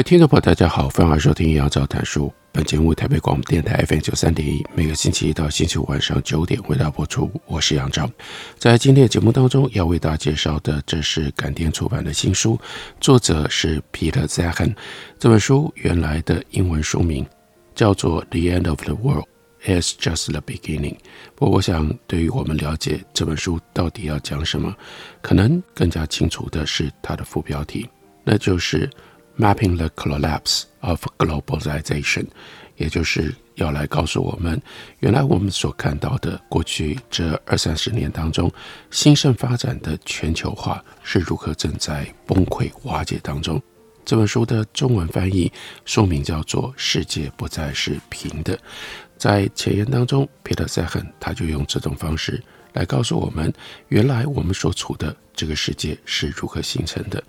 位听众朋友，大家好，欢迎收听杨照谈书。本节目台北广播电台 FM 九三点一，每个星期一到星期五晚上九点为大家播出。我是杨照，在今天的节目当中要为大家介绍的，这是感电出版的新书，作者是 Peter zehan。这本书原来的英文书名叫做《The End of the World Is Just the Beginning》。不过，我想对于我们了解这本书到底要讲什么，可能更加清楚的是它的副标题，那就是。Mapping the collapse of globalization，也就是要来告诉我们，原来我们所看到的过去这二三十年当中兴盛发展的全球化是如何正在崩溃瓦解当中。这本书的中文翻译书名叫做《世界不再是平的》。在前言当中，Peter Zeihan 他就用这种方式来告诉我们，原来我们所处的这个世界是如何形成的。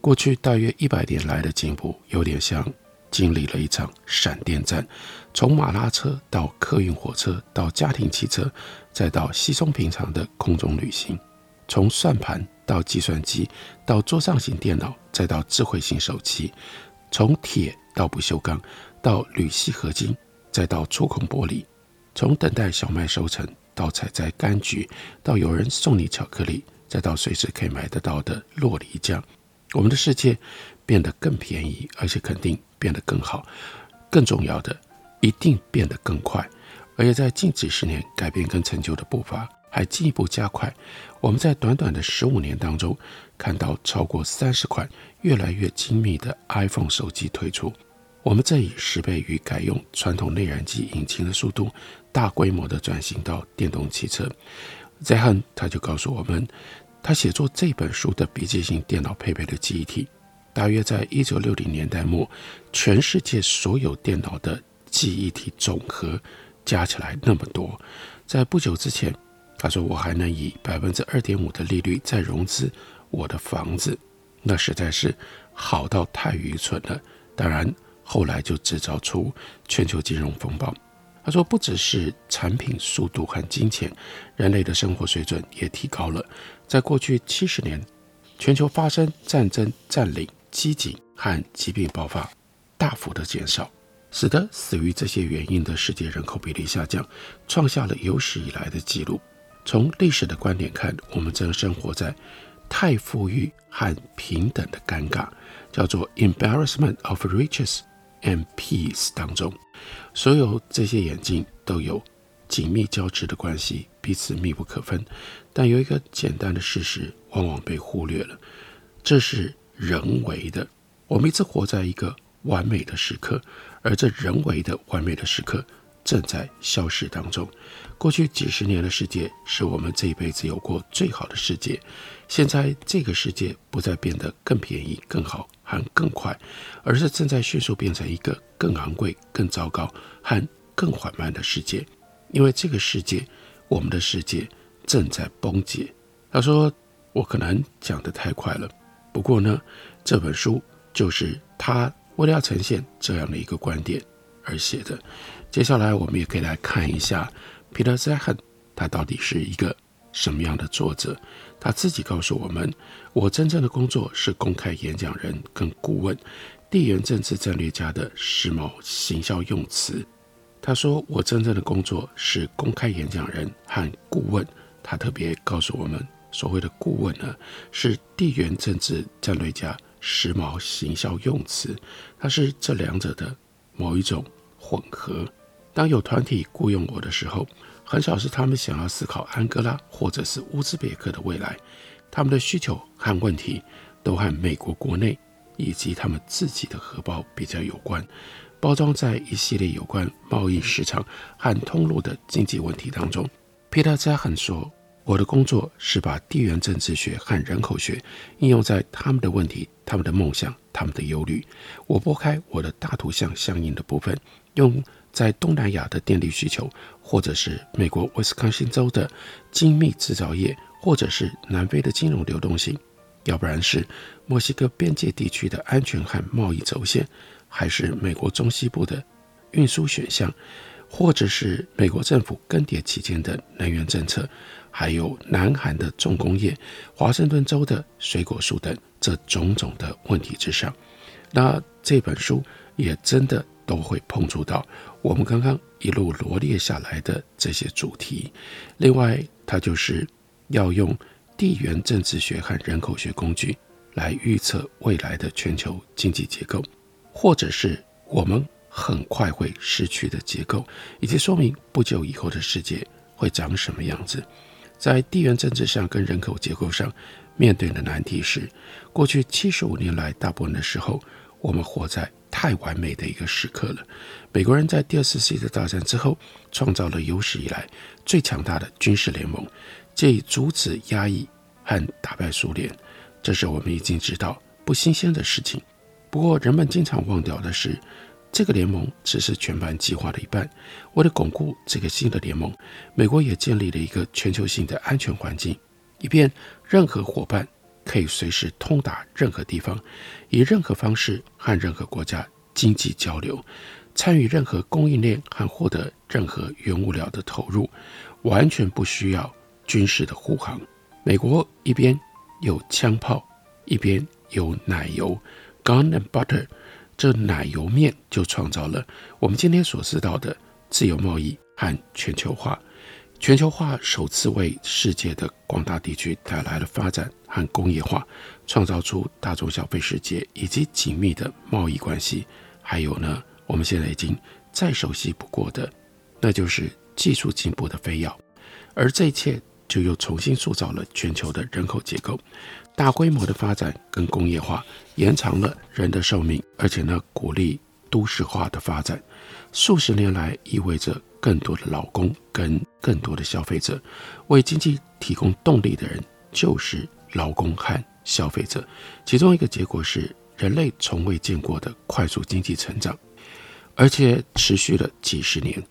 过去大约一百年来的进步，有点像经历了一场闪电战，从马拉车到客运火车，到家庭汽车，再到稀松平常的空中旅行；从算盘到计算机，到桌上型电脑，再到智慧型手机；从铁到不锈钢，到铝锡合金，再到触控玻璃；从等待小麦收成，到采摘柑橘，到有人送你巧克力，再到随时可以买得到的洛梨酱。我们的世界变得更便宜，而且肯定变得更好。更重要的，一定变得更快。而且在近几十年，改变跟成就的步伐还进一步加快。我们在短短的十五年当中，看到超过三十款越来越精密的 iPhone 手机推出。我们正以十倍于改用传统内燃机引擎的速度，大规模的转型到电动汽车。在汉他就告诉我们。他写作这本书的笔记型电脑配备的记忆体，大约在一九六零年代末，全世界所有电脑的记忆体总和加起来那么多。在不久之前，他说我还能以百分之二点五的利率再融资我的房子，那实在是好到太愚蠢了。当然，后来就制造出全球金融风暴。他说：“不只是产品速度和金钱，人类的生活水准也提高了。在过去七十年，全球发生战争、占领、饥馑和疾病爆发，大幅的减少，使得死于这些原因的世界人口比例下降，创下了有史以来的纪录。从历史的观点看，我们正生活在太富裕和平等的尴尬，叫做 embarrassment of riches and peace 当中。”所有这些眼镜都有紧密交织的关系，彼此密不可分。但有一个简单的事实往往被忽略了，这是人为的。我们一直活在一个完美的时刻，而这人为的完美的时刻正在消失当中。过去几十年的世界是我们这一辈子有过最好的世界，现在这个世界不再变得更便宜、更好。和更快，而是正在迅速变成一个更昂贵、更糟糕和更缓慢的世界。因为这个世界，我们的世界正在崩解。他说：“我可能讲得太快了，不过呢，这本书就是他为了要呈现这样的一个观点而写的。接下来，我们也可以来看一下 Peter Zeihan，他到底是一个什么样的作者。”他自己告诉我们：“我真正的工作是公开演讲人跟顾问，地缘政治战略家的时髦行销用词。”他说：“我真正的工作是公开演讲人和顾问。”他特别告诉我们，所谓的顾问呢，是地缘政治战略家时髦行销用词，它是这两者的某一种混合。当有团体雇佣我的时候，很少是他们想要思考安哥拉或者是乌兹别克的未来，他们的需求和问题都和美国国内以及他们自己的荷包比较有关，包装在一系列有关贸易市场和通路的经济问题当中。Peter Zeihan 说，我的工作是把地缘政治学和人口学应用在他们的问题、他们的梦想、他们的忧虑。我拨开我的大图像相应的部分，用在东南亚的电力需求，或者是美国威斯康星州的精密制造业，或者是南非的金融流动性，要不然是墨西哥边界地区的安全和贸易轴线，还是美国中西部的运输选项，或者是美国政府更迭期间的能源政策。还有南韩的重工业、华盛顿州的水果树等这种种的问题之上，那这本书也真的都会碰触到我们刚刚一路罗列下来的这些主题。另外，它就是要用地缘政治学和人口学工具来预测未来的全球经济结构，或者是我们很快会失去的结构，以及说明不久以后的世界会长什么样子。在地缘政治上跟人口结构上面对的难题是，过去七十五年来大部分的时候，我们活在太完美的一个时刻了。美国人在第二次世界大战之后，创造了有史以来最强大的军事联盟，借以阻止压抑和打败苏联。这是我们已经知道不新鲜的事情。不过，人们经常忘掉的是。这个联盟只是全盘计划的一半。为了巩固这个新的联盟，美国也建立了一个全球性的安全环境，以便任何伙伴可以随时通达任何地方，以任何方式和任何国家经济交流，参与任何供应链和获得任何原物料的投入，完全不需要军事的护航。美国一边有枪炮，一边有奶油，gun and butter。这奶油面就创造了我们今天所知道的自由贸易和全球化。全球化首次为世界的广大地区带来了发展和工业化，创造出大众消费世界以及紧密的贸易关系。还有呢，我们现在已经再熟悉不过的，那就是技术进步的飞跃。而这一切就又重新塑造了全球的人口结构。大规模的发展跟工业化延长了人的寿命，而且呢，鼓励都市化的发展。数十年来，意味着更多的劳工跟更多的消费者。为经济提供动力的人就是劳工和消费者。其中一个结果是人类从未见过的快速经济成长，而且持续了几十年。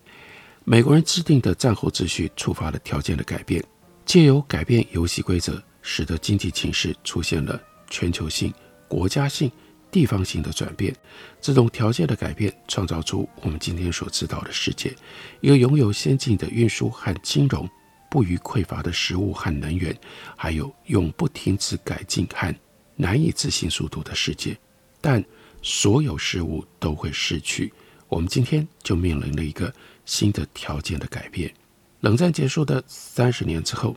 美国人制定的战后秩序触发了条件的改变，借由改变游戏规则。使得经济情势出现了全球性、国家性、地方性的转变。这种条件的改变，创造出我们今天所知道的世界：一个拥有先进的运输和金融、不虞匮乏的食物和能源，还有永不停止改进和难以置信速度的世界。但所有事物都会逝去，我们今天就面临了一个新的条件的改变。冷战结束的三十年之后。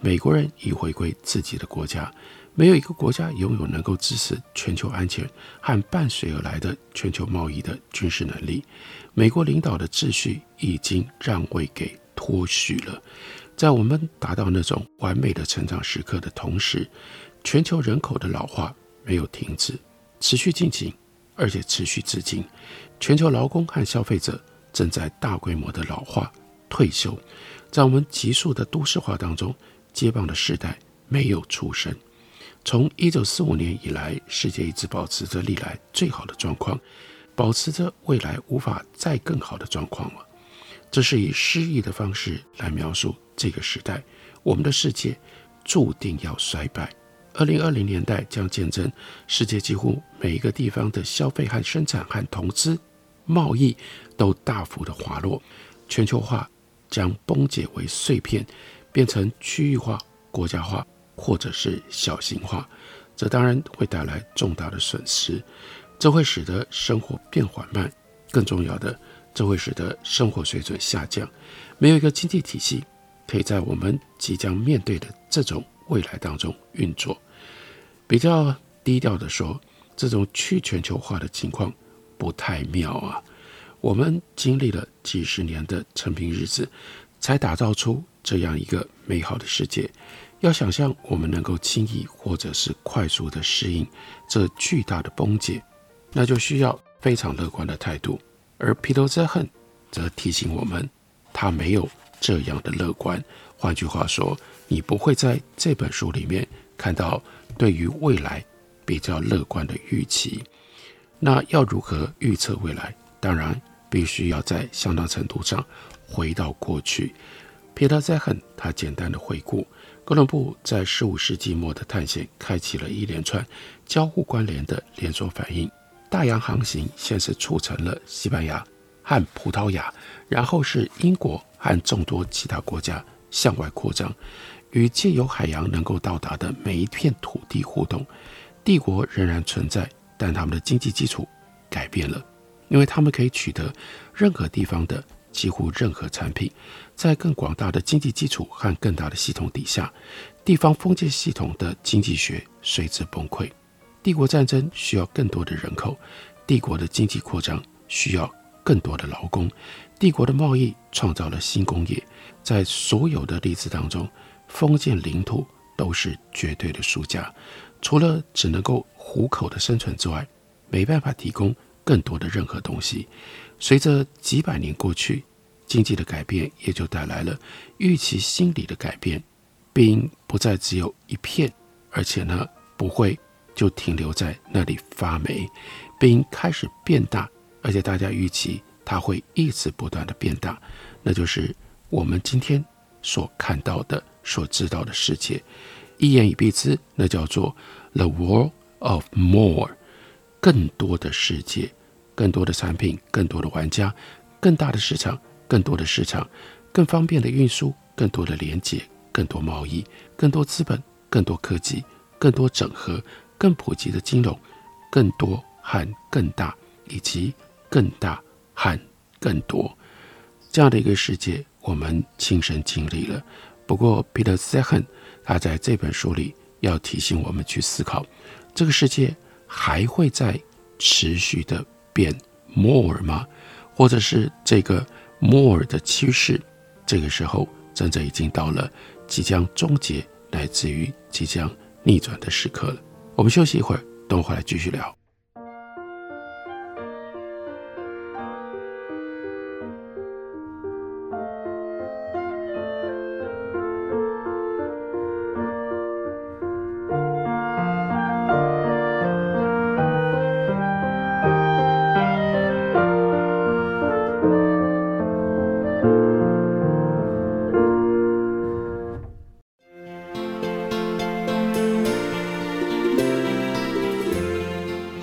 美国人已回归自己的国家，没有一个国家拥有能够支持全球安全和伴随而来的全球贸易的军事能力。美国领导的秩序已经让位给脱序了。在我们达到那种完美的成长时刻的同时，全球人口的老化没有停止，持续进行，而且持续至今。全球劳工和消费者正在大规模的老化、退休，在我们急速的都市化当中。接棒的时代没有出生。从一九四五年以来，世界一直保持着历来最好的状况，保持着未来无法再更好的状况了。这是以诗意的方式来描述这个时代。我们的世界注定要衰败。二零二零年代将见证世界几乎每一个地方的消费和生产和投资、贸易都大幅的滑落，全球化将崩解为碎片。变成区域化、国家化，或者是小型化，这当然会带来重大的损失。这会使得生活变缓慢，更重要的，这会使得生活水准下降。没有一个经济体系可以在我们即将面对的这种未来当中运作。比较低调的说，这种去全球化的情况不太妙啊。我们经历了几十年的承平日子，才打造出。这样一个美好的世界，要想象我们能够轻易或者是快速地适应这巨大的崩解，那就需要非常乐观的态度。而彼得·泽汉则提醒我们，他没有这样的乐观。换句话说，你不会在这本书里面看到对于未来比较乐观的预期。那要如何预测未来？当然，必须要在相当程度上回到过去。皮特·塞亨他简单的回顾，哥伦布在十五世纪末的探险，开启了一连串交互关联的连锁反应。大洋航行先是促成了西班牙和葡萄牙，然后是英国和众多其他国家向外扩张，与借由海洋能够到达的每一片土地互动。帝国仍然存在，但他们的经济基础改变了，因为他们可以取得任何地方的几乎任何产品。在更广大的经济基础和更大的系统底下，地方封建系统的经济学随之崩溃。帝国战争需要更多的人口，帝国的经济扩张需要更多的劳工，帝国的贸易创造了新工业。在所有的例子当中，封建领土都是绝对的输家，除了只能够糊口的生存之外，没办法提供更多的任何东西。随着几百年过去，经济的改变也就带来了预期心理的改变，并不再只有一片，而且呢，不会。就停留在那里发霉，并开始变大，而且大家预期它会一直不断的变大，那就是我们今天所看到的、所知道的世界。一言以蔽之，那叫做 The World of More，更多的世界，更多的产品，更多的玩家，更大的市场，更多的市场，更方便的运输，更多的连接，更多贸易，更多资本，更多科技，更多整合。更普及的金融，更多和更大，以及更大和更多这样的一个世界，我们亲身经历了。不过，Peter Zeihan 他在这本书里要提醒我们去思考：这个世界还会再持续的变 more 吗？或者是这个 more 的趋势，这个时候真正已经到了即将终结，乃至于即将逆转的时刻了。我们休息一会儿，等我回来继续聊。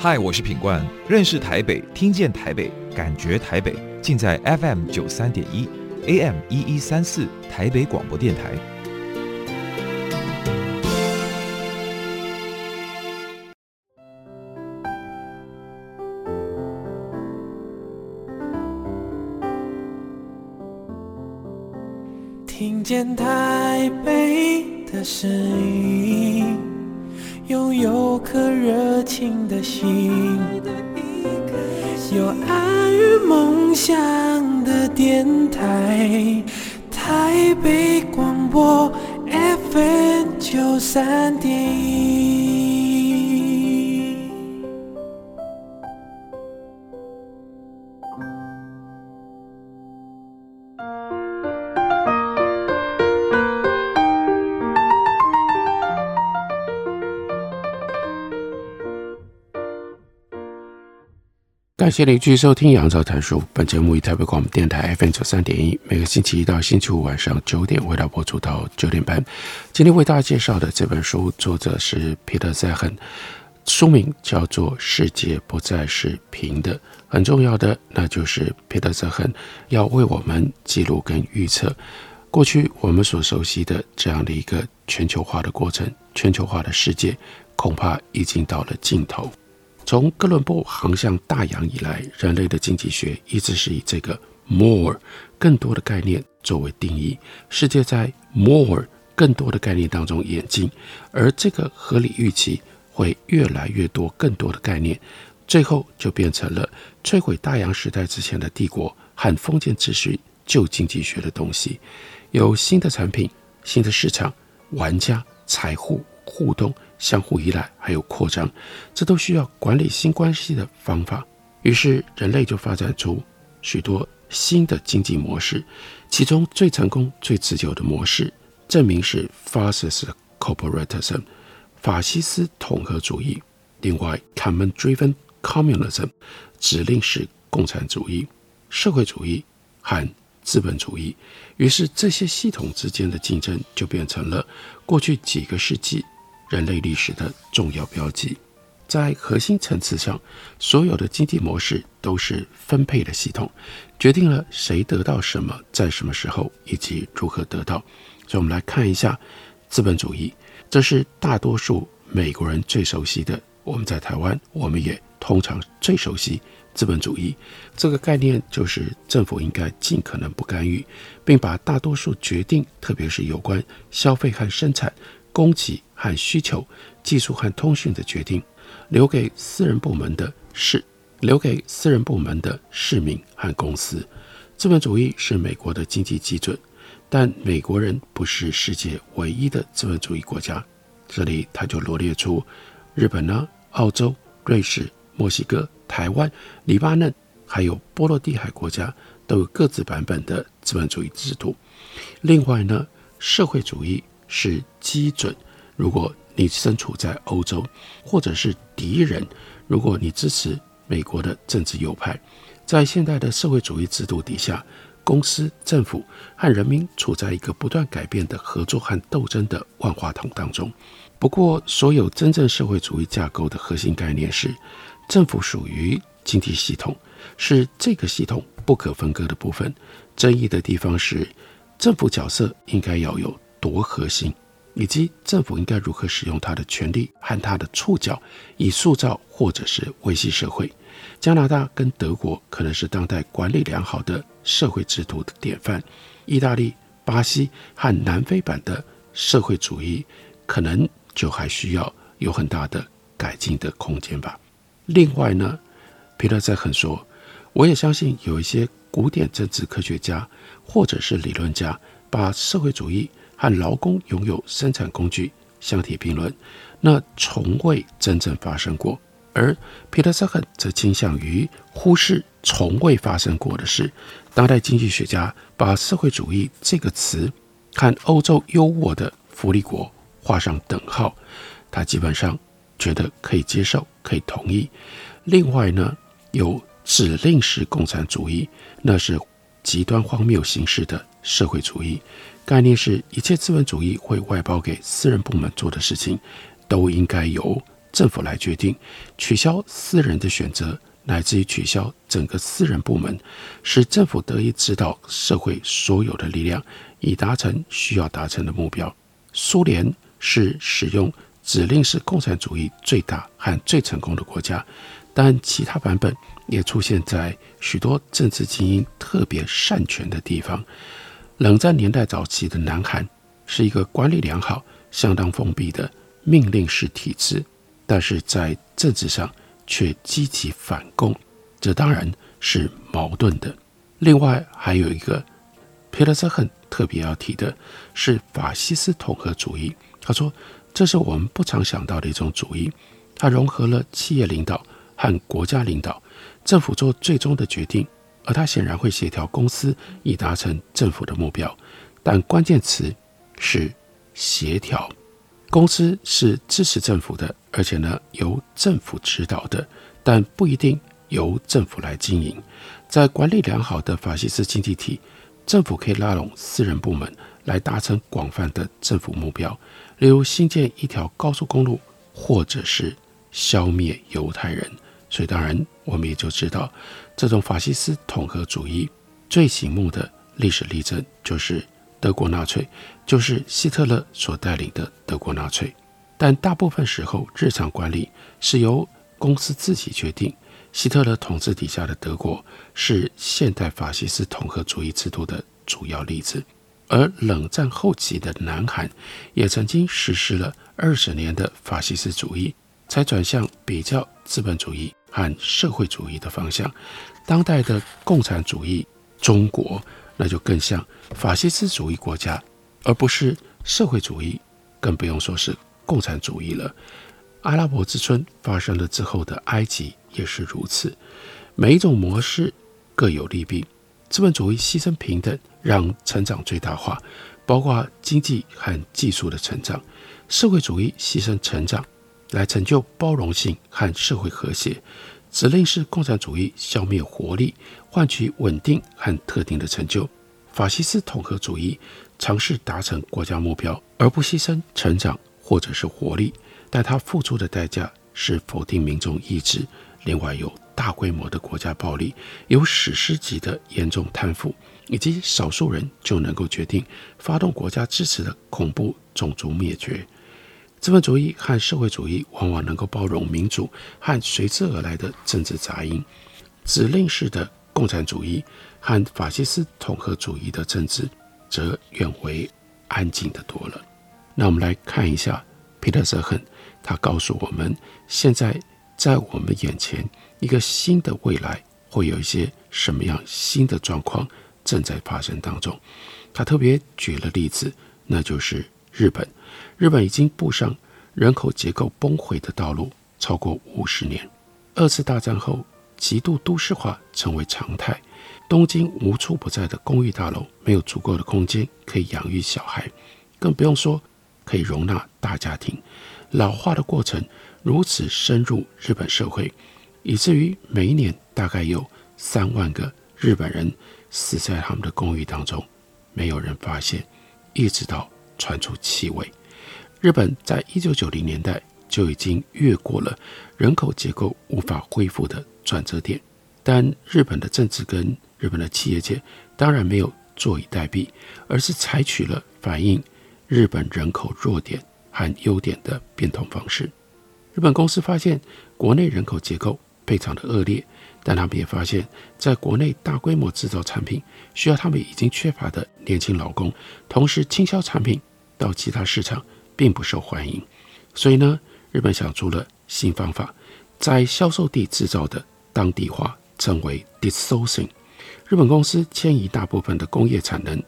嗨，我是品冠，认识台北，听见台北，感觉台北，尽在 FM 九三点一，AM 一一三四，台北广播电台。有爱与梦想的电台，台北广播 FM 九三点感谢您继续收听杨照谈书。本节目以台北广播电台 FM 九三点一，每个星期一到星期五晚上九点为大家播出到九点半。今天为大家介绍的这本书，作者是 Peter Zehan 书名叫做《世界不再是平的》。很重要的，那就是 Peter Zehan 要为我们记录跟预测过去我们所熟悉的这样的一个全球化的过程，全球化的世界恐怕已经到了尽头。从哥伦布航向大洋以来，人类的经济学一直是以这个 more 更多的概念作为定义。世界在 more 更多的概念当中演进，而这个合理预期会越来越多更多的概念，最后就变成了摧毁大洋时代之前的帝国和封建秩序旧经济学的东西。有新的产品、新的市场、玩家、财富互动。相互依赖，还有扩张，这都需要管理新关系的方法。于是，人类就发展出许多新的经济模式，其中最成功、最持久的模式，证明是 Fascist corporatism，法西斯统合主义；另外，Command-driven communism，指令式共产主义、社会主义和资本主义。于是，这些系统之间的竞争就变成了过去几个世纪人类历史的重要标记。在核心层次上，所有的经济模式都是分配的系统，决定了谁得到什么，在什么时候以及如何得到。所以，我们来看一下资本主义，这是大多数美国人最熟悉的。我们在台湾，我们也通常最熟悉资本主义这个概念，就是政府应该尽可能不干预，并把大多数决定，特别是有关消费和生产、供给和需求、技术和通讯的决定。留给私人部门的是留给私人部门的市民和公司。资本主义是美国的经济基准，但美国人不是世界唯一的资本主义国家。这里他就罗列出日本呢、澳洲、瑞士、墨西哥、台湾、黎巴嫩，还有波罗的海国家都有各自版本的资本主义制度。另外呢，社会主义是基准。如果你身处在欧洲，或者是敌人。如果你支持美国的政治右派，在现代的社会主义制度底下，公司、政府和人民处在一个不断改变的合作和斗争的万花筒当中。不过，所有真正社会主义架构的核心概念是，政府属于经济系统，是这个系统不可分割的部分。争议的地方是，政府角色应该要有多核心。以及政府应该如何使用他的权力和他的触角，以塑造或者是维系社会。加拿大跟德国可能是当代管理良好的社会制度的典范。意大利、巴西和南非版的社会主义，可能就还需要有很大的改进的空间吧。另外呢，皮特泽肯说，我也相信有一些古典政治科学家或者是理论家，把社会主义。和劳工拥有生产工具相提并论，那从未真正发生过。而彼得·萨肯则倾向于忽视从未发生过的事。当代经济学家把社会主义这个词和欧洲优渥的福利国画上等号，他基本上觉得可以接受，可以同意。另外呢，有指令式共产主义，那是极端荒谬形式的社会主义。概念是一切资本主义会外包给私人部门做的事情，都应该由政府来决定，取消私人的选择，乃至于取消整个私人部门，使政府得以指导社会所有的力量，以达成需要达成的目标。苏联是使用指令式共产主义最大和最成功的国家，但其他版本也出现在许多政治精英特别擅权的地方。冷战年代早期的南韩是一个管理良好、相当封闭的命令式体制，但是在政治上却积极反共，这当然是矛盾的。另外还有一个皮特泽肯特别要提的是法西斯统合主义。他说，这是我们不常想到的一种主义，它融合了企业领导和国家领导，政府做最终的决定。而他显然会协调公司以达成政府的目标，但关键词是协调。公司是支持政府的，而且呢由政府指导的，但不一定由政府来经营。在管理良好的法西斯经济体，政府可以拉拢私人部门来达成广泛的政府目标，例如新建一条高速公路，或者是消灭犹太人。所以当然，我们也就知道。这种法西斯统合主义最醒目的历史例证就是德国纳粹，就是希特勒所带领的德国纳粹。但大部分时候，日常管理是由公司自己决定。希特勒统治底下的德国是现代法西斯统合主义制度的主要例子，而冷战后期的南韩也曾经实施了二十年的法西斯主义，才转向比较资本主义。和社会主义的方向，当代的共产主义中国，那就更像法西斯主义国家，而不是社会主义，更不用说是共产主义了。阿拉伯之春发生了之后的埃及也是如此。每一种模式各有利弊，资本主义牺牲平等，让成长最大化，包括经济和技术的成长；社会主义牺牲成长，来成就包容性和社会和谐；指令是共产主义消灭活力，换取稳定和特定的成就；法西斯统合主义尝试达成国家目标，而不牺牲成长或者是活力，但它付出的代价是否定民众意志。另外有大规模的国家暴力，有史诗级的严重贪腐，以及少数人就能够决定发动国家支持的恐怖种族灭绝。资本主义和社会主义往往能够包容民主和随之而来的政治杂音，指令式的共产主义和法西斯统合主义的政治则远为安静的多了。那我们来看一下彼得瑟亨，他告诉我们现在。在我们眼前，一个新的未来会有一些什么样新的状况正在发生当中。他特别举了例子，那就是日本。日本已经步上人口结构崩溃的道路超过五十年。二次大战后，极度都市化成为常态。东京无处不在的公寓大楼没有足够的空间可以养育小孩，更不用说可以容纳大家庭。老化的过程。如此深入日本社会，以至于每一年大概有三万个日本人死在他们的公寓当中，没有人发现，一直到传出气味。日本在一九九零年代就已经越过了人口结构无法恢复的转折点，但日本的政治跟日本的企业界当然没有坐以待毙，而是采取了反映日本人口弱点和优点的变通方式。日本公司发现国内人口结构非常的恶劣，但他们也发现，在国内大规模制造产品需要他们已经缺乏的年轻劳工，同时倾销产品到其他市场并不受欢迎。所以呢，日本想出了新方法，在销售地制造的当地化，称为 disourcing。日本公司迁移大部分的工业产能，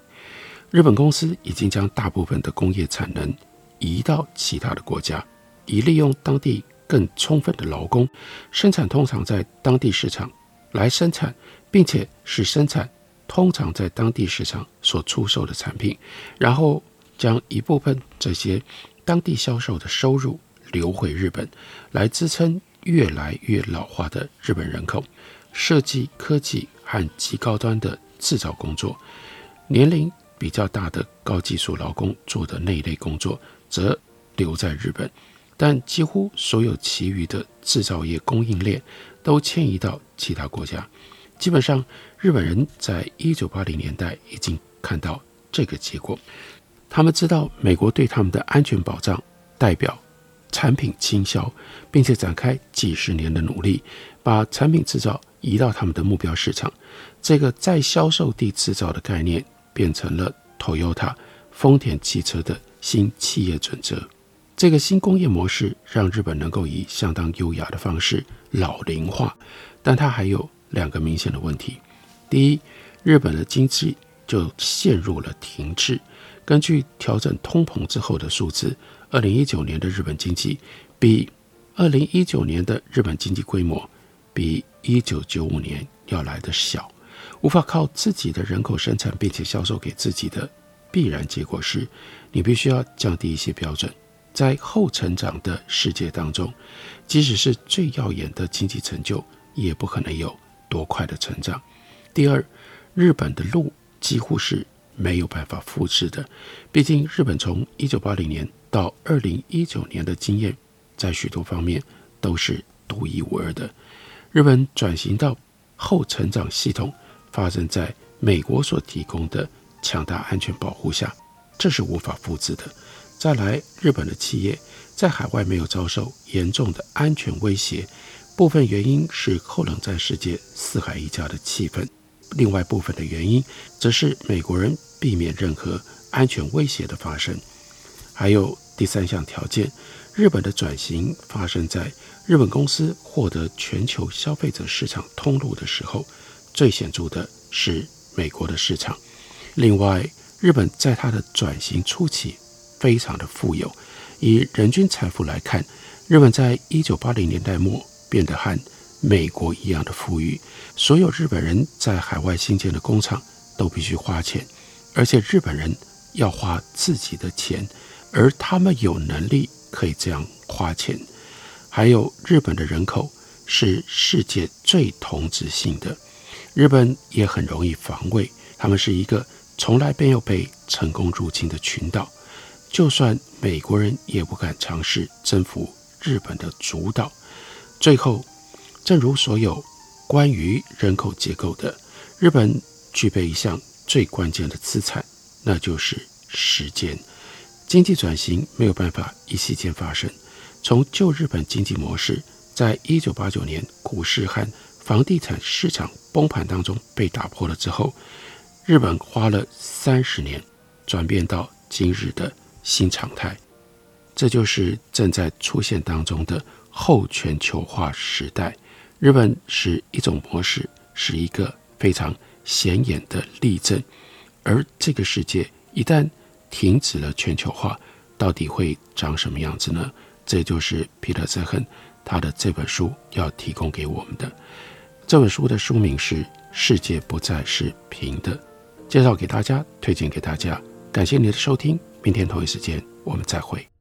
日本公司已经将大部分的工业产能移到其他的国家。以利用当地更充分的劳工，生产通常在当地市场来生产，并且是生产通常在当地市场所出售的产品，然后将一部分这些当地销售的收入流回日本，来支撑越来越老化的日本人口，设计科技和极高端的制造工作，年龄比较大的高技术劳工做的那一类工作则留在日本。但几乎所有其余的制造业供应链都迁移到其他国家。基本上，日本人在一九八零年代已经看到这个结果。他们知道美国对他们的安全保障代表产品倾销，并且展开几十年的努力，把产品制造移到他们的目标市场。这个在销售地制造的概念，变成了 Toyota 丰田汽车的新企业准则。这个新工业模式让日本能够以相当优雅的方式老龄化，但它还有两个明显的问题。第一，日本的经济就陷入了停滞。根据调整通膨之后的数字，二零一九年的日本经济比二零一九年的日本经济规模比一九九五年要来得小，无法靠自己的人口生产并且销售给自己的必然结果是，你必须要降低一些标准。在后成长的世界当中，即使是最耀眼的经济成就，也不可能有多快的成长。第二，日本的路几乎是没有办法复制的。毕竟，日本从一九八零年到二零一九年的经验，在许多方面都是独一无二的。日本转型到后成长系统，发生在美国所提供的强大安全保护下，这是无法复制的。再来，日本的企业在海外没有遭受严重的安全威胁，部分原因是后冷战世界四海一家的气氛，另外部分的原因则是美国人避免任何安全威胁的发生。还有第三项条件，日本的转型发生在日本公司获得全球消费者市场通路的时候，最显著的是美国的市场。另外，日本在它的转型初期，非常的富有，以人均财富来看，日本在一九八零年代末变得和美国一样的富裕。所有日本人在海外新建的工厂都必须花钱，而且日本人要花自己的钱，而他们有能力可以这样花钱。还有日本的人口是世界最同质性的，日本也很容易防卫，他们是一个从来没有被成功入侵的群岛，就算美国人也不敢尝试征服日本的主岛。最后，正如所有关于人口结构的，日本具备一项最关键的资产，那就是时间。经济转型没有办法一夕间发生。从旧日本经济模式，在一九八九年股市和房地产市场崩盘当中被打破了之后，日本花了三十年转变到今日的新常态。这就是正在出现当中的后全球化时代。日本是一种模式，是一个非常显眼的例证。而这个世界一旦停止了全球化，到底会长什么样子呢？这就是皮特·泽亨他的这本书要提供给我们的。这本书的书名是《世界不再是平的》，介绍给大家，推荐给大家。感谢您的收听，明天同一时间我们再会。